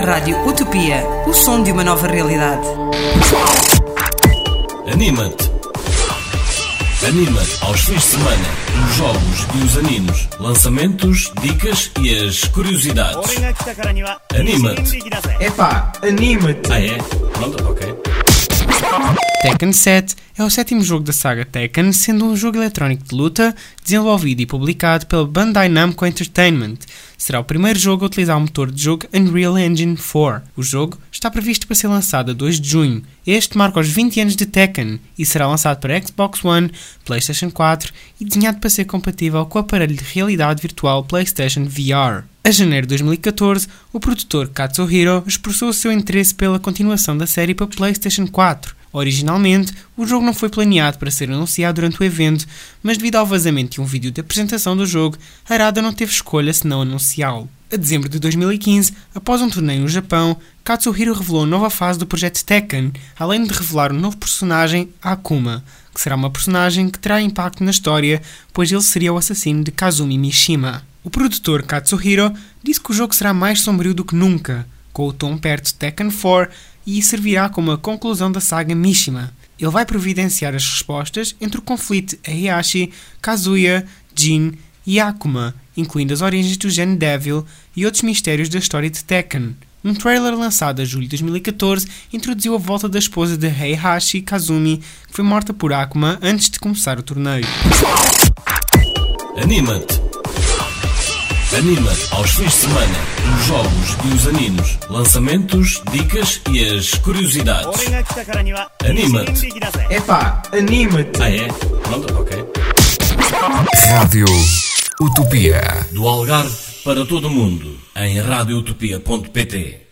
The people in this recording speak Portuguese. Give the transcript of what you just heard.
Rádio Utopia, o som de uma nova realidade. Anima-te! Anima-te aos fins de semana, os jogos e os animos, lançamentos, dicas e as curiosidades. Anima-te! Epá, anima-te! Ah é? Pronto, ok. Tekken 7 é o sétimo jogo da saga Tekken, sendo um jogo eletrónico de luta desenvolvido e publicado pela Bandai Namco Entertainment. Será o primeiro jogo a utilizar o motor de jogo Unreal Engine 4. O jogo está previsto para ser lançado a 2 de junho. Este marca os 20 anos de Tekken e será lançado para Xbox One, PlayStation 4 e desenhado para ser compatível com o aparelho de realidade virtual PlayStation VR. A janeiro de 2014, o produtor Katsuhiro expressou o seu interesse pela continuação da série para PlayStation 4. Originalmente, o jogo não foi planeado para ser anunciado durante o evento, mas devido ao vazamento de um vídeo de apresentação do jogo, Arada não teve escolha senão anunciá-lo. A dezembro de 2015, após um torneio no Japão, Katsuhiro revelou nova fase do projeto Tekken, além de revelar um novo personagem, Akuma, que será uma personagem que terá impacto na história, pois ele seria o assassino de Kazumi Mishima. O produtor Katsuhiro disse que o jogo será mais sombrio do que nunca, com o tom perto de Tekken 4 e servirá como a conclusão da saga Mishima. Ele vai providenciar as respostas entre o conflito Heihachi, Kazuya, Jin e Akuma, incluindo as origens do Gen Devil e outros mistérios da história de Tekken. Um trailer lançado em julho de 2014 introduziu a volta da esposa de Heihachi, Kazumi, que foi morta por Akuma antes de começar o torneio. Anima-te! Anima-te aos fins de semana, os jogos e os animos, lançamentos, dicas e as curiosidades. Anima-te! Epá, anima-te! Ah é? Pronto, ok. Rádio Utopia. Do Algarve para todo o mundo, em radioutopia.pt